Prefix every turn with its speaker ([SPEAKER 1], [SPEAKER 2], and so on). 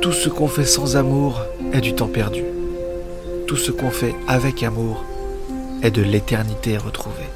[SPEAKER 1] Tout ce qu'on fait sans amour est du temps perdu. Tout ce qu'on fait avec amour est de l'éternité retrouvée.